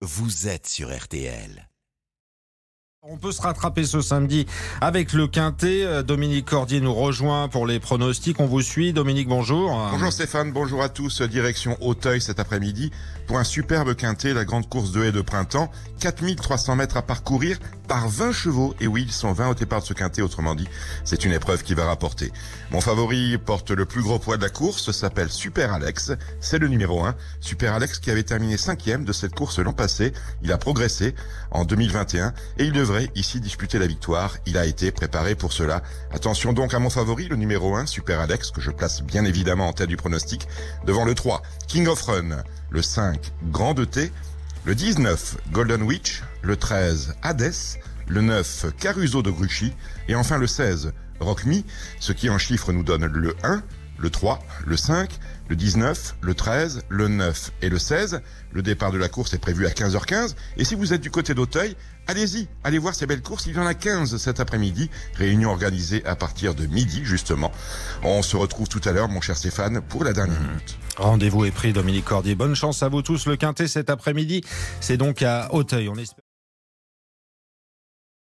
vous êtes sur RTL. On peut se rattraper ce samedi avec le Quintet. Euh, Dominique Cordier nous rejoint pour les pronostics. On vous suit. Dominique, bonjour. Bonjour Stéphane, bonjour à tous. Direction Auteuil cet après-midi pour un superbe Quintet, la grande course de haie de printemps. 4300 mètres à parcourir par 20 chevaux. Et oui, ils sont 20 au départ de ce Quintet, autrement dit, c'est une épreuve qui va rapporter. Mon favori porte le plus gros poids de la course, s'appelle Super Alex. C'est le numéro 1. Super Alex qui avait terminé cinquième de cette course l'an passé. Il a progressé en 2021 et il devrait ici disputer la victoire. Il a été préparé pour cela. Attention donc à mon favori, le numéro 1, Super Alex, que je place bien évidemment en tête du pronostic, devant le 3, King of Run, le 5, Grand de T, le 19, Golden Witch, le 13, Hades, le 9, Caruso de Gruchy, et enfin le 16, Rock Me, ce qui en chiffres nous donne le 1, le 3, le 5, le 19, le 13, le 9 et le 16. Le départ de la course est prévu à 15h15. Et si vous êtes du côté d'Auteuil, allez-y, allez voir ces belles courses. Il y en a 15 cet après-midi. Réunion organisée à partir de midi, justement. On se retrouve tout à l'heure, mon cher Stéphane, pour la dernière minute. Rendez-vous est pris, Dominique Cordier. Bonne chance à vous tous. Le Quintet cet après-midi, c'est donc à Auteuil. On espère